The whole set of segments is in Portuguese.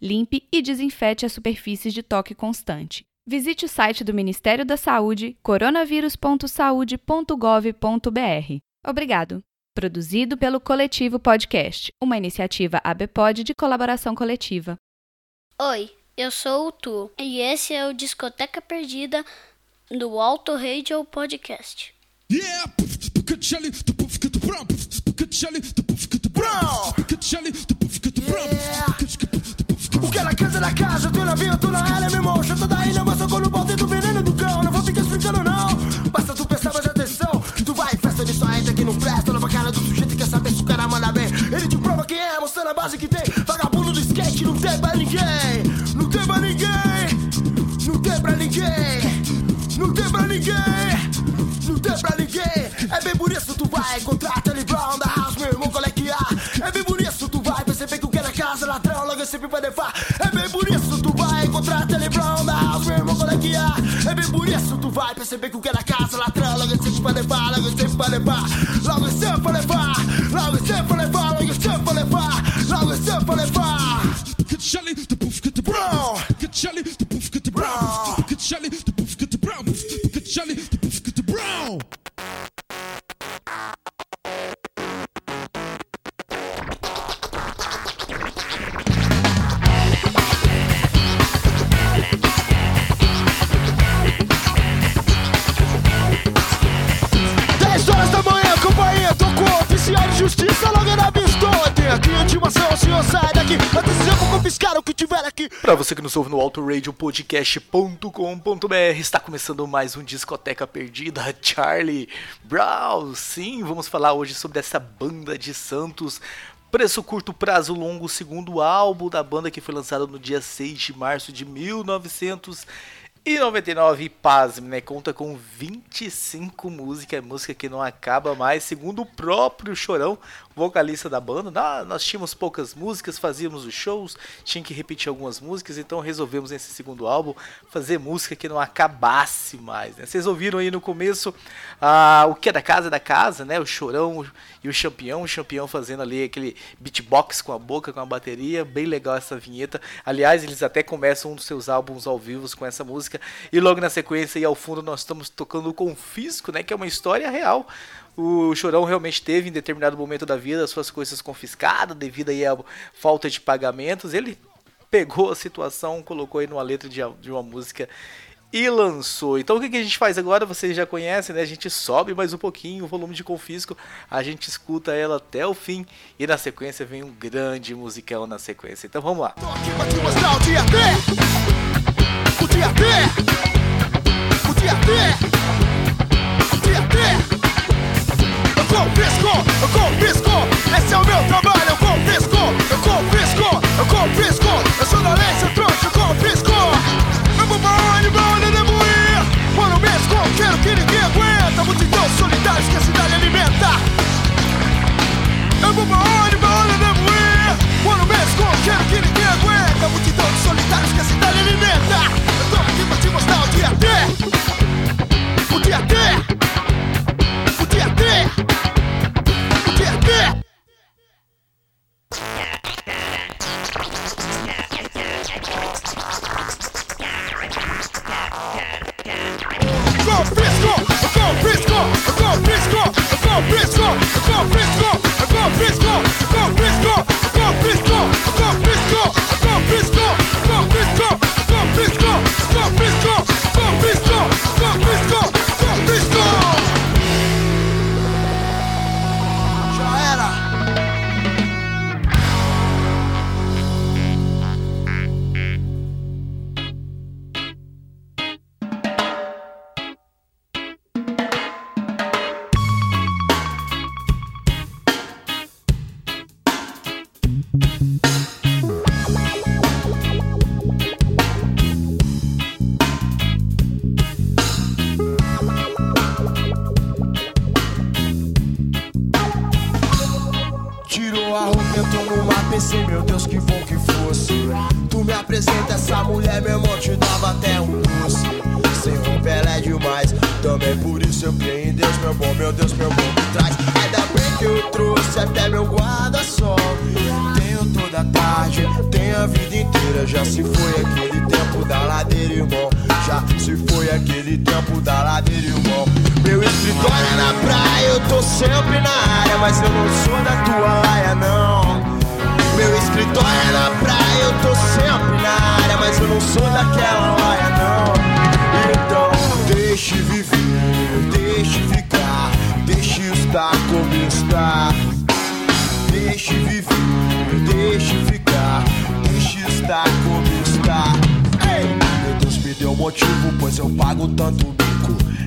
Limpe e desinfete as superfícies de toque constante. Visite o site do Ministério da Saúde, coronavírus.saude.gov.br. Obrigado. Produzido pelo Coletivo Podcast, uma iniciativa ABPOD de colaboração coletiva. Oi, eu sou o Tu e esse é o Discoteca Perdida do Alto Radio Podcast. Yeah! Tô na área, meu irmão. Já tô daí, não mostra quando o pau do veneno do cão. Não vou ficar explicando, não. Basta tu prestar mais atenção. Que tu vai, festa de só entra que não presta. Leva a cara do sujeito quer saber se o cara manda bem. Ele te prova quem é, mostrando a base que tem. Vagabundo do skate, não tem pra ninguém. Não tem pra ninguém. Não tem pra ninguém. Não tem pra ninguém. Não tem pra ninguém. É bem por isso tu vai encontrar Tele Brown da House, meu irmão, qual é que há? É bem por isso tu vai perceber que o que é na casa, ladrão, logo sempre vai levar. se becuca la casa, la tră, lângă ce pe le va, lângă ce pe le va, lângă ce pe le va, lângă ce pe le va, lângă ce pe va, lângă ce pe le va, Pra você que nos ouve no autoradiopodcast.com.br, está começando mais um Discoteca Perdida, Charlie Brown. Sim, vamos falar hoje sobre essa banda de Santos. Preço curto, prazo longo, segundo álbum da banda que foi lançado no dia 6 de março de 1900 e 99, pasme, né? Conta com 25 músicas, música que não acaba mais, segundo o próprio Chorão, vocalista da banda. Nós tínhamos poucas músicas, fazíamos os shows, tinha que repetir algumas músicas, então resolvemos nesse segundo álbum fazer música que não acabasse mais. Né? Vocês ouviram aí no começo ah, o que é da casa é da casa, né? O Chorão e o Champião, o Champião fazendo ali aquele beatbox com a boca, com a bateria, bem legal essa vinheta. Aliás, eles até começam um dos seus álbuns ao vivo com essa música. E logo na sequência e ao fundo nós estamos tocando o Confisco, né, que é uma história real. O Chorão realmente teve em determinado momento da vida as suas coisas confiscadas devido aí à falta de pagamentos. Ele pegou a situação, colocou aí numa letra de, uma música e lançou. Então o que, a gente faz agora? Vocês já conhecem, né? A gente sobe mais um pouquinho o volume de confisco, a gente escuta ela até o fim e na sequência vem um grande musicão na sequência. Então vamos lá. Tô Podia ter, podia ter, podia ter. Eu confisco, eu confisco, esse é o meu trabalho. Eu confisco, eu confisco, eu confisco. Eu sou da lei, você apresenta essa mulher, meu irmão, te dava até um doce. Sem roupa ela é demais. Também por isso eu creio em Deus, meu bom, meu Deus, meu bom, me traz. Ainda bem que eu trouxe até meu guarda-sol. Tenho toda a tarde, tenho a vida inteira. Já se foi aquele tempo da ladeira, irmão. Já se foi aquele tempo da ladeira, irmão. Meu escritório é na praia, eu tô sempre na área, mas eu não sou da tua laia, não. Meu escritório é na praia, eu tô sempre na área, mas eu não sou daquela laia, não. Então, deixe viver, deixe ficar, deixe estar como está. Deixe viver, deixe ficar, deixe estar como está. Meu Deus me deu motivo, pois eu pago tanto bico.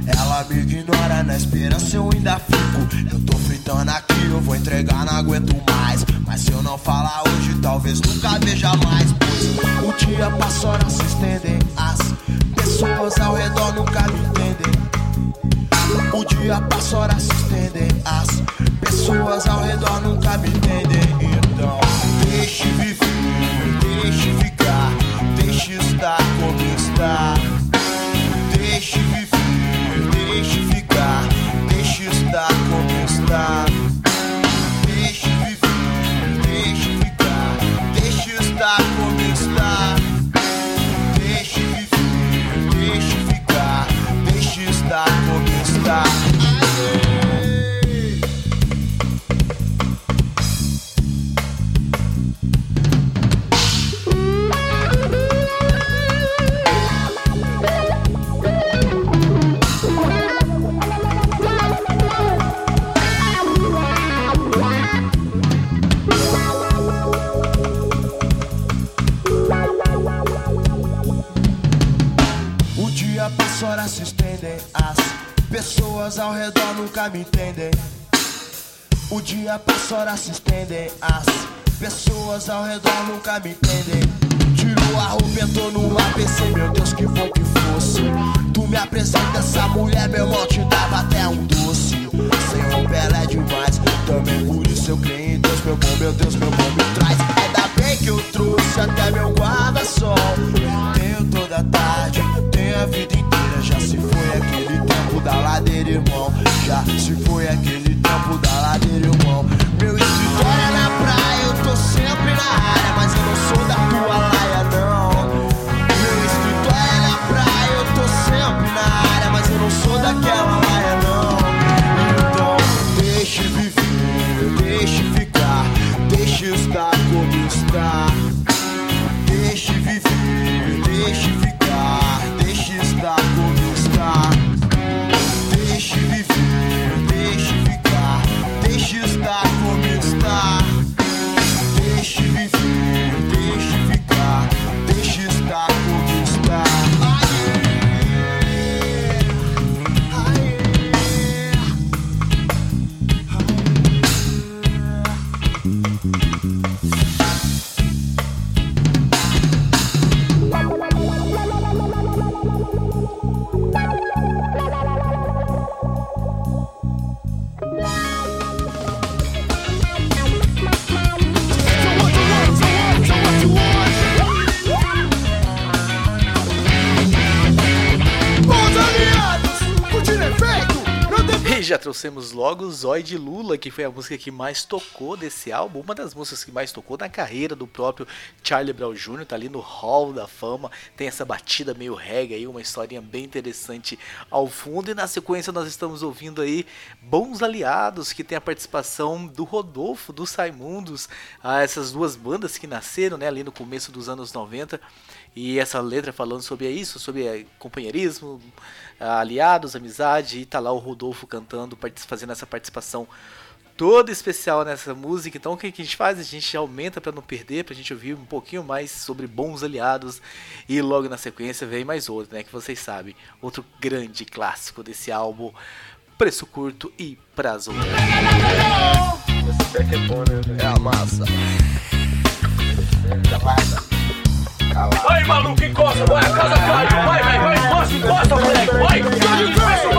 Ela me ignora, na esperança eu ainda fico. Eu tô fritando aqui, eu vou entregar, não aguento mais. Mas se eu não falar hoje, talvez nunca veja mais. Pois o dia passa, horas se estendem. As pessoas ao redor nunca me entendem. O dia passa, horas se estendem. As pessoas ao redor nunca me entendem. Então, deixe viver, deixe ficar, deixe estar como nunca me entendem. O dia passa, horas se estendem. As pessoas ao redor nunca me entendem. Tirou a roupa, entrou no pensei, meu Deus, que bom que fosse. Tu me apresenta essa mulher, meu irmão, te dava até um doce. Sem roupa ela é demais. Também por isso eu creio em Deus, meu bom, meu Deus, meu bom, me traz. Ainda bem que eu trouxe até meu guarda-sol. Tenho toda tarde, tenho a vida inteira. Já se foi aquele tempo da ladeira, irmão. Já se foi aquele tempo da ladeira, irmão. Trouxemos logo Zói de Lula, que foi a música que mais tocou desse álbum, uma das músicas que mais tocou na carreira do próprio Charlie Brown Jr., tá ali no Hall da Fama, tem essa batida meio reggae aí, uma historinha bem interessante ao fundo, e na sequência nós estamos ouvindo aí Bons Aliados, que tem a participação do Rodolfo, do Saimundos, ah, essas duas bandas que nasceram né, ali no começo dos anos 90, e essa letra falando sobre isso, sobre eh, companheirismo, aliados, amizade, e tá lá o Rodolfo cantando, fazendo essa participação toda especial nessa música. Então o que a gente faz? A gente aumenta para não perder, pra gente ouvir um pouquinho mais sobre bons aliados e logo na sequência vem mais outro, né, que vocês sabem, outro grande clássico desse álbum, Preço Curto e Prazo Longo. É a massa. Vai, maluco, encosta, vai, a casa caiu, vai, vai, vai, encosta, encosta, moleque, vai, não fecha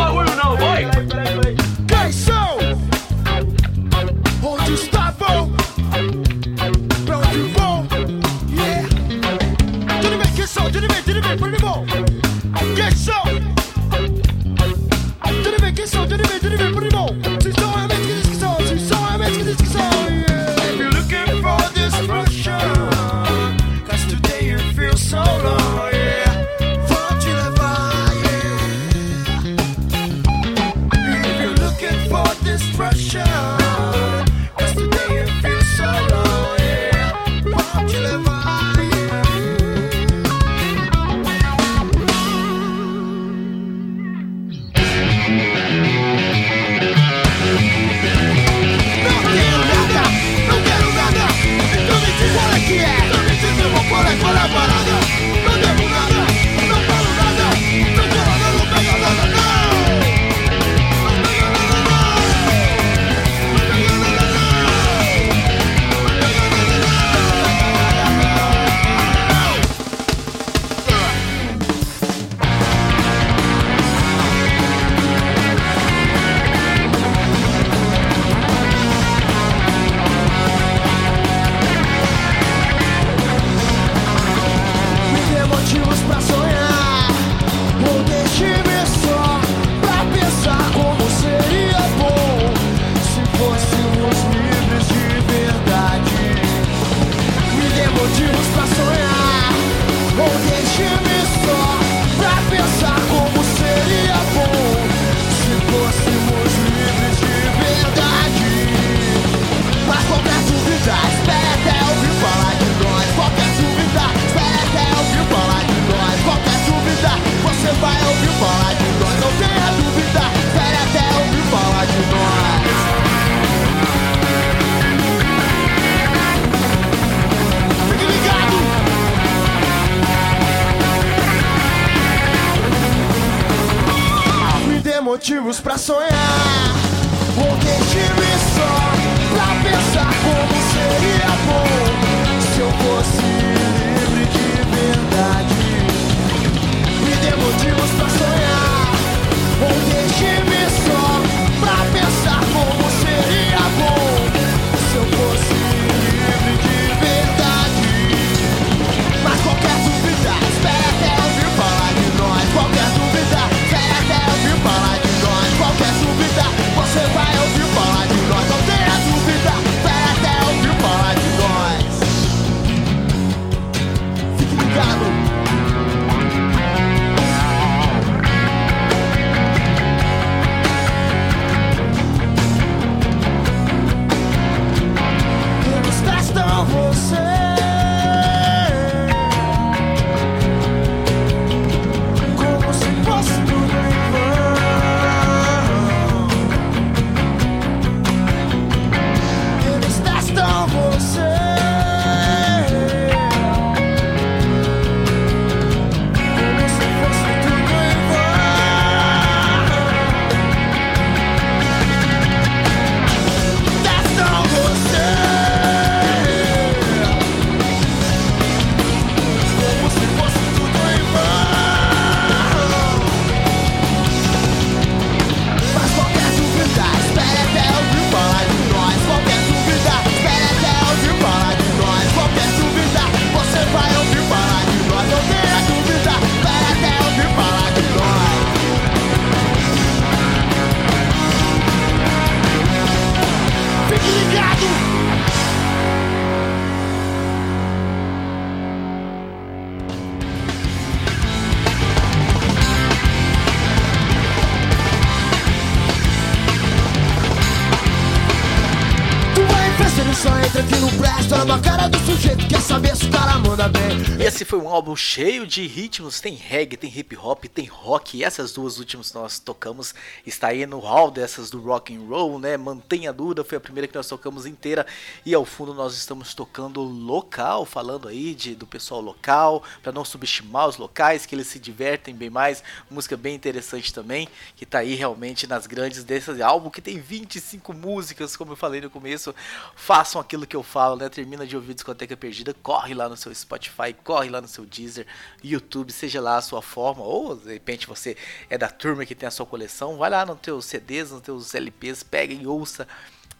foi um álbum cheio de ritmos, tem reggae, tem hip hop, tem rock, e essas duas últimas nós tocamos, está aí no hall dessas do rock and roll, né? Mantenha a dúvida, foi a primeira que nós tocamos inteira, e ao fundo nós estamos tocando local, falando aí de, do pessoal local, para não subestimar os locais, que eles se divertem bem mais, música bem interessante também, que está aí realmente nas grandes desse álbum, que tem 25 músicas, como eu falei no começo, façam aquilo que eu falo, né? Termina de ouvir Discoteca Perdida, corre lá no seu Spotify, corre lá no seu Deezer, YouTube, seja lá a sua forma, ou de repente você é da turma que tem a sua coleção, vai lá nos teus CDs, nos teus LPs, pega e ouça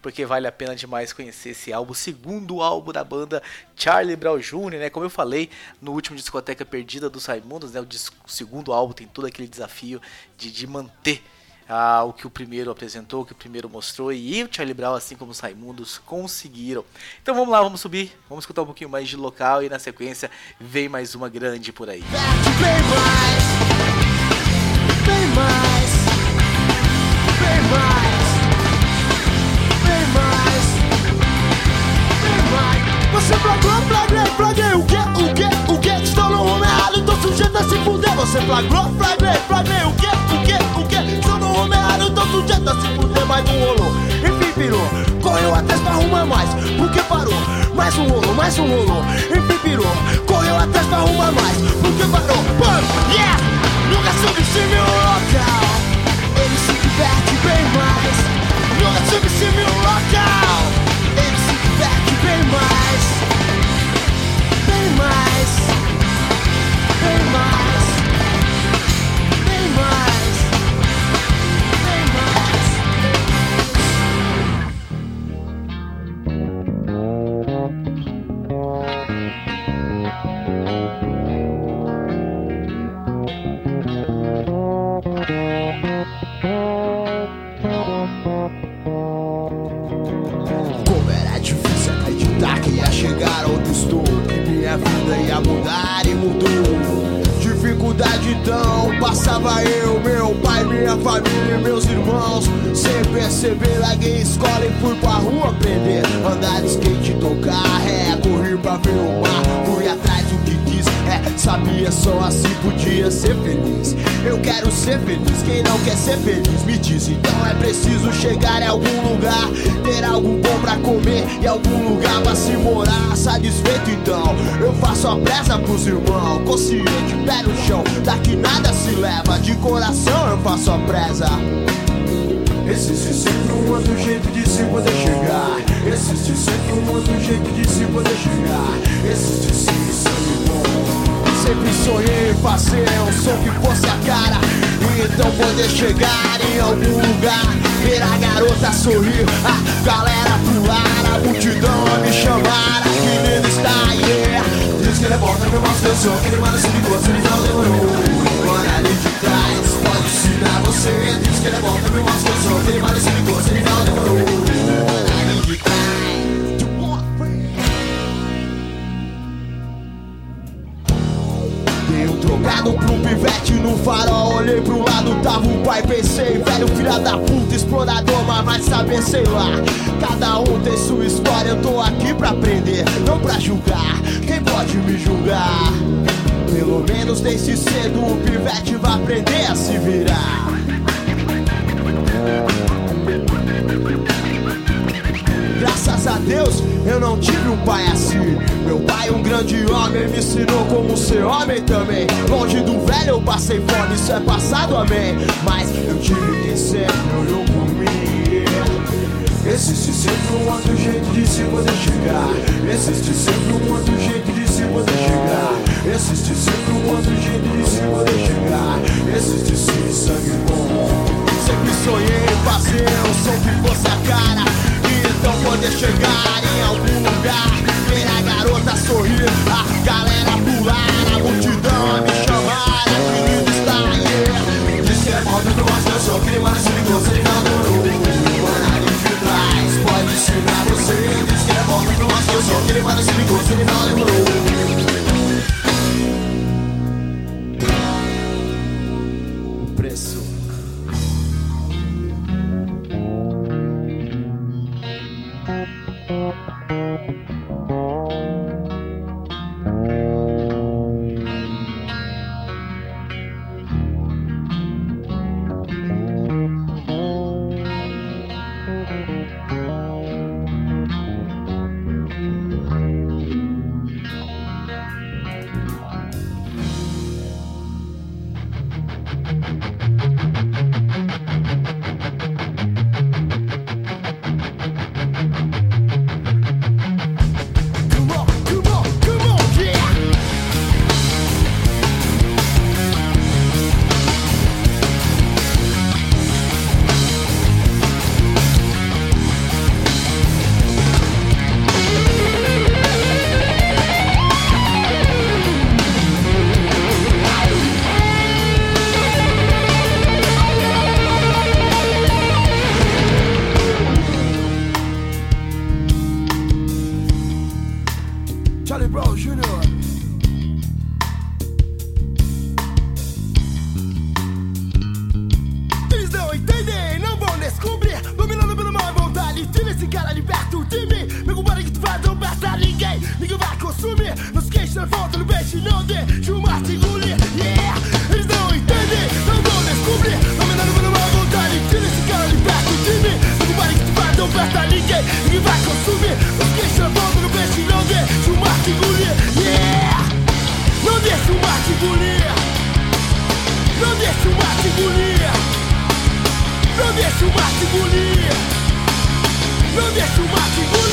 porque vale a pena demais conhecer esse álbum, segundo álbum da banda Charlie Brown Jr., né? Como eu falei no último Discoteca Perdida dos Raimundos, né? O, segundo álbum tem todo aquele desafio de, de manter ah, o que o primeiro apresentou, o que o primeiro mostrou, e o Charlie Brown, assim como os Raimundos, conseguiram. Então vamos lá, vamos subir, vamos escutar um pouquinho mais de local e na sequência vem mais uma grande por aí. Bem mais, bem mais, bem mais. Você flagrou, flagrei, flagrei o o o? Estou no sujeito a se fuder. Você flagrou, flagrei, flagrei o tô sujeito a se fuder. Mais um rolou, enfim virou, correu atrás pra arrumar mais, porque parou. Mais um rolou, mais um rolou, enfim virou, correu atrás pra arrumar mais, porque parou. Mano, yeah, nunca subestime o local, ele se diverte bem mais. Nunca subestime o local, Como era difícil acreditar que ia chegar onde estou Que minha vida ia mudar e mudou. Dificuldade então, passava eu, meu pai, minha família e meus irmãos. Sem perceber, larguei escola e fui pra rua aprender. Andar de skate, tocar ré, correr pra ver o mar. Fui atrás do que quis, é, sabia só assim podia ser feliz. Eu quero ser feliz, quem não quer ser feliz? Me diz Então é preciso chegar em algum lugar Ter algo bom pra comer e algum lugar pra se morar. Satisfeito então, eu faço a presa pros irmãos. Consciente, pé no chão, daqui nada se leva. De coração eu faço a presa Existe sempre um outro jeito de se poder chegar. Existe sempre um outro jeito de se poder chegar. Existe sim sangue bom Sempre sonhei em fazer um som que fosse a cara. E então poder chegar em algum lugar Ver a garota sorrir, a galera pular A multidão a me chamar, que lindo está, yeah Diz que ele é bom, também mostra o som Que ele manda se ligou, se não demorou. Olha ali de trás, pode ensinar você. Diz que ele é bom, também mostra o som Que ele manda se ligou, se não demorou Dei trocado pro pivete no farol. Olhei pro lado, tava o pai Pensei, velho filha da puta, explorador Mas vai saber, sei lá. Cada um tem sua história Eu tô aqui pra aprender, não pra julgar. Quem pode me julgar? Pelo menos desde cedo O pivete vai aprender a se virar. Graças a Deus eu não tive um pai assim. Meu pai, um grande homem, me ensinou como ser homem também. Longe do velho eu passei fome, isso é passado, amém. Mas eu tive quem sempre olhou por mim. Existe sempre um outro jeito de se poder chegar. Existe sempre um outro jeito de se poder chegar. Existe sempre um outro jeito de se poder chegar. Existe sim sangue bom. Sempre sonhei em fazer som que fosse a cara então poder chegar em algum lugar Ver a garota sorrir, a galera pular A multidão a me chamar, a que lindo está, yeah é moda do gosto, eu sou se se não demorou Mano, ali de trás, pode ensinar você. É moda do gosto, eu sou que mais se ligou, O mar te engolir. Não deixa o mar te engolir.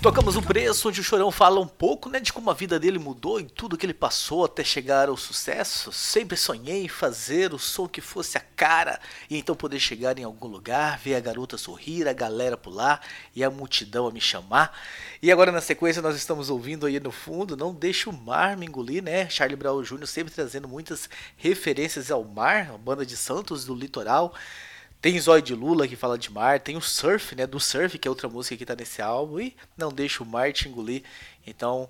Tocamos o preço, onde o Chorão fala um pouco né, de como a vida dele mudou e tudo que ele passou até chegar ao sucesso. Sempre sonhei em fazer o som que fosse a cara e então poder chegar em algum lugar, ver a garota sorrir, a galera pular e a multidão a me chamar. E agora na sequência nós estamos ouvindo aí no fundo Não Deixa o Mar Me Engolir, né? Charlie Brown Jr. sempre trazendo muitas referências ao mar, a banda de Santos do litoral. Tem Zóio de Lula que fala de mar, tem o Surf, né, do Surf, que é outra música que tá nesse álbum, e Não Deixa o Mar Te Engolir. Então,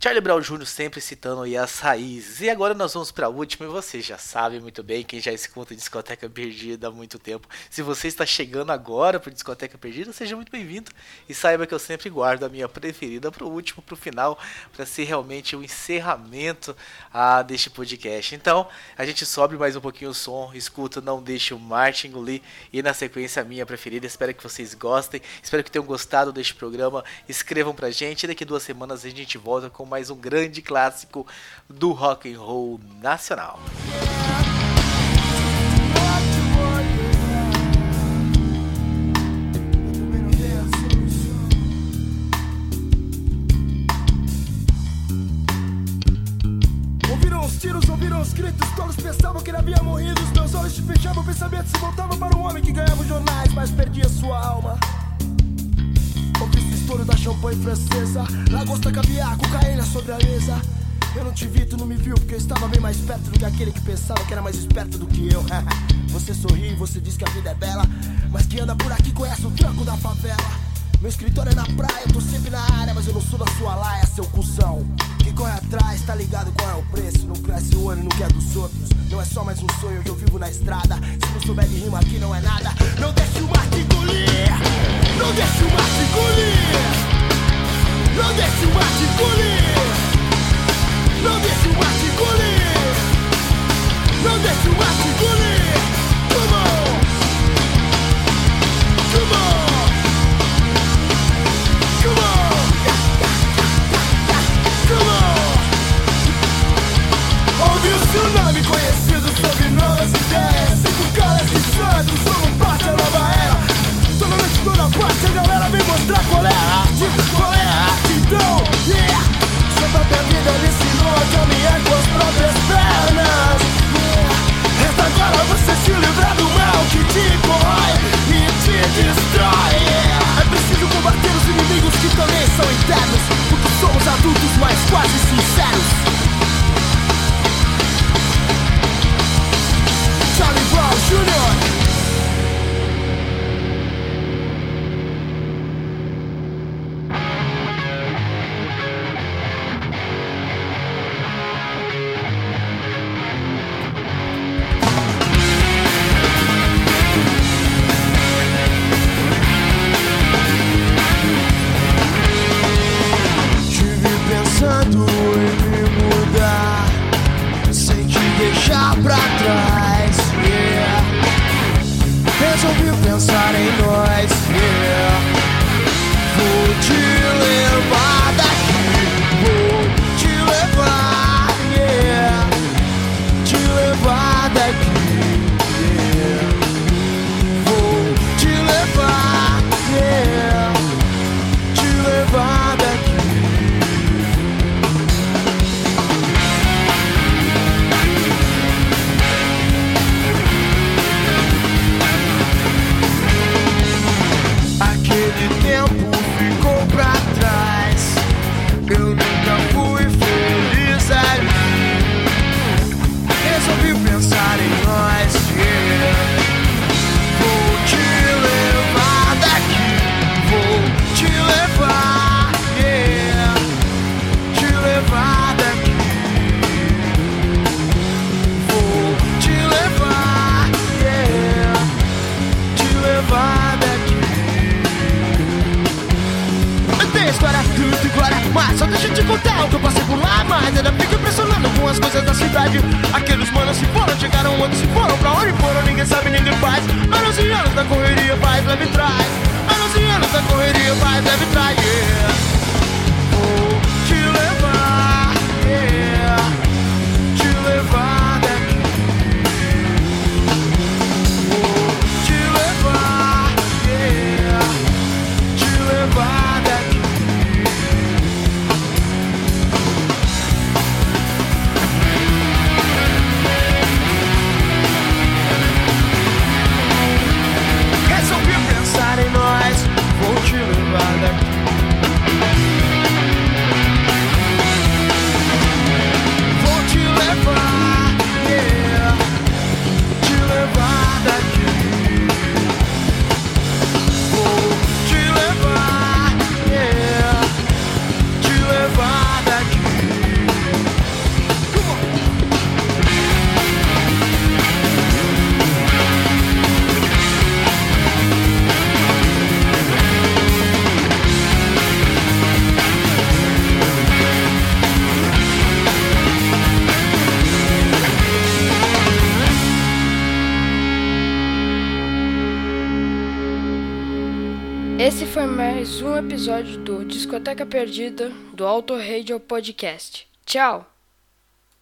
Charlie Brown Jr. sempre citando aí as raízes. E agora nós vamos para a última, e você já sabe muito bem, quem já escuta Discoteca Perdida há muito tempo. Se você está chegando agora para Discoteca Perdida, seja muito bem-vindo. E saiba que eu sempre guardo a minha preferida para o último, para o final, para ser realmente o encerramento ah, deste podcast. Então, a gente sobe mais um pouquinho o som, escuta Não Deixe o Martin engolir, e na sequência a minha preferida. Espero que vocês gostem, espero que tenham gostado deste programa. Escrevam pra gente, e daqui duas semanas a gente volta com mais um grande clássico do rock and roll nacional. Tiros, ouviram os gritos, todos pensavam que ele havia morrido. Os meus olhos se fechavam, o pensamento se voltava para um homem que ganhava os jornais, mas perdia sua alma. O estouro da champanhe francesa, lagosta caviar, cocaína sobre a mesa. Eu não te vi, tu não me viu, porque eu estava bem mais perto do que aquele que pensava que era mais esperto do que eu. você sorri, você diz que a vida é bela, mas quem anda por aqui conhece o tranco da favela. Meu escritório é na praia, eu tô sempre na área, mas eu não sou da sua laia, seu cuzão. Quem corre atrás, tá ligado qual é o preço. Não cresce o ano e não quer dos outros. Não é só mais um sonho que eu vivo na estrada. Se não souber de rima aqui, não é nada. Não deixe o mar te engolir. Não deixe o mar te engolir. Não deixe o mar te engolir. Não deixe o mar te engolir. Não deixe o mar te engolir. Come on. Ouvi o nome conhecido sobre novas ideias. Cinco caras de santos, somos parte da nova era. Toda noite, toda parte, a galera vem mostrar qual é a arte Qual é a arte, então, yeah. Sua própria vida me ensinou a caminhar com as próprias pernas cidade. Aqueles manos se foram, chegaram onde se foram, pra onde foram, ninguém sabe, ninguém faz. Anos e anos da correria, faz, leve traz. Biblioteca Perdida do Auto Radio Podcast. Tchau!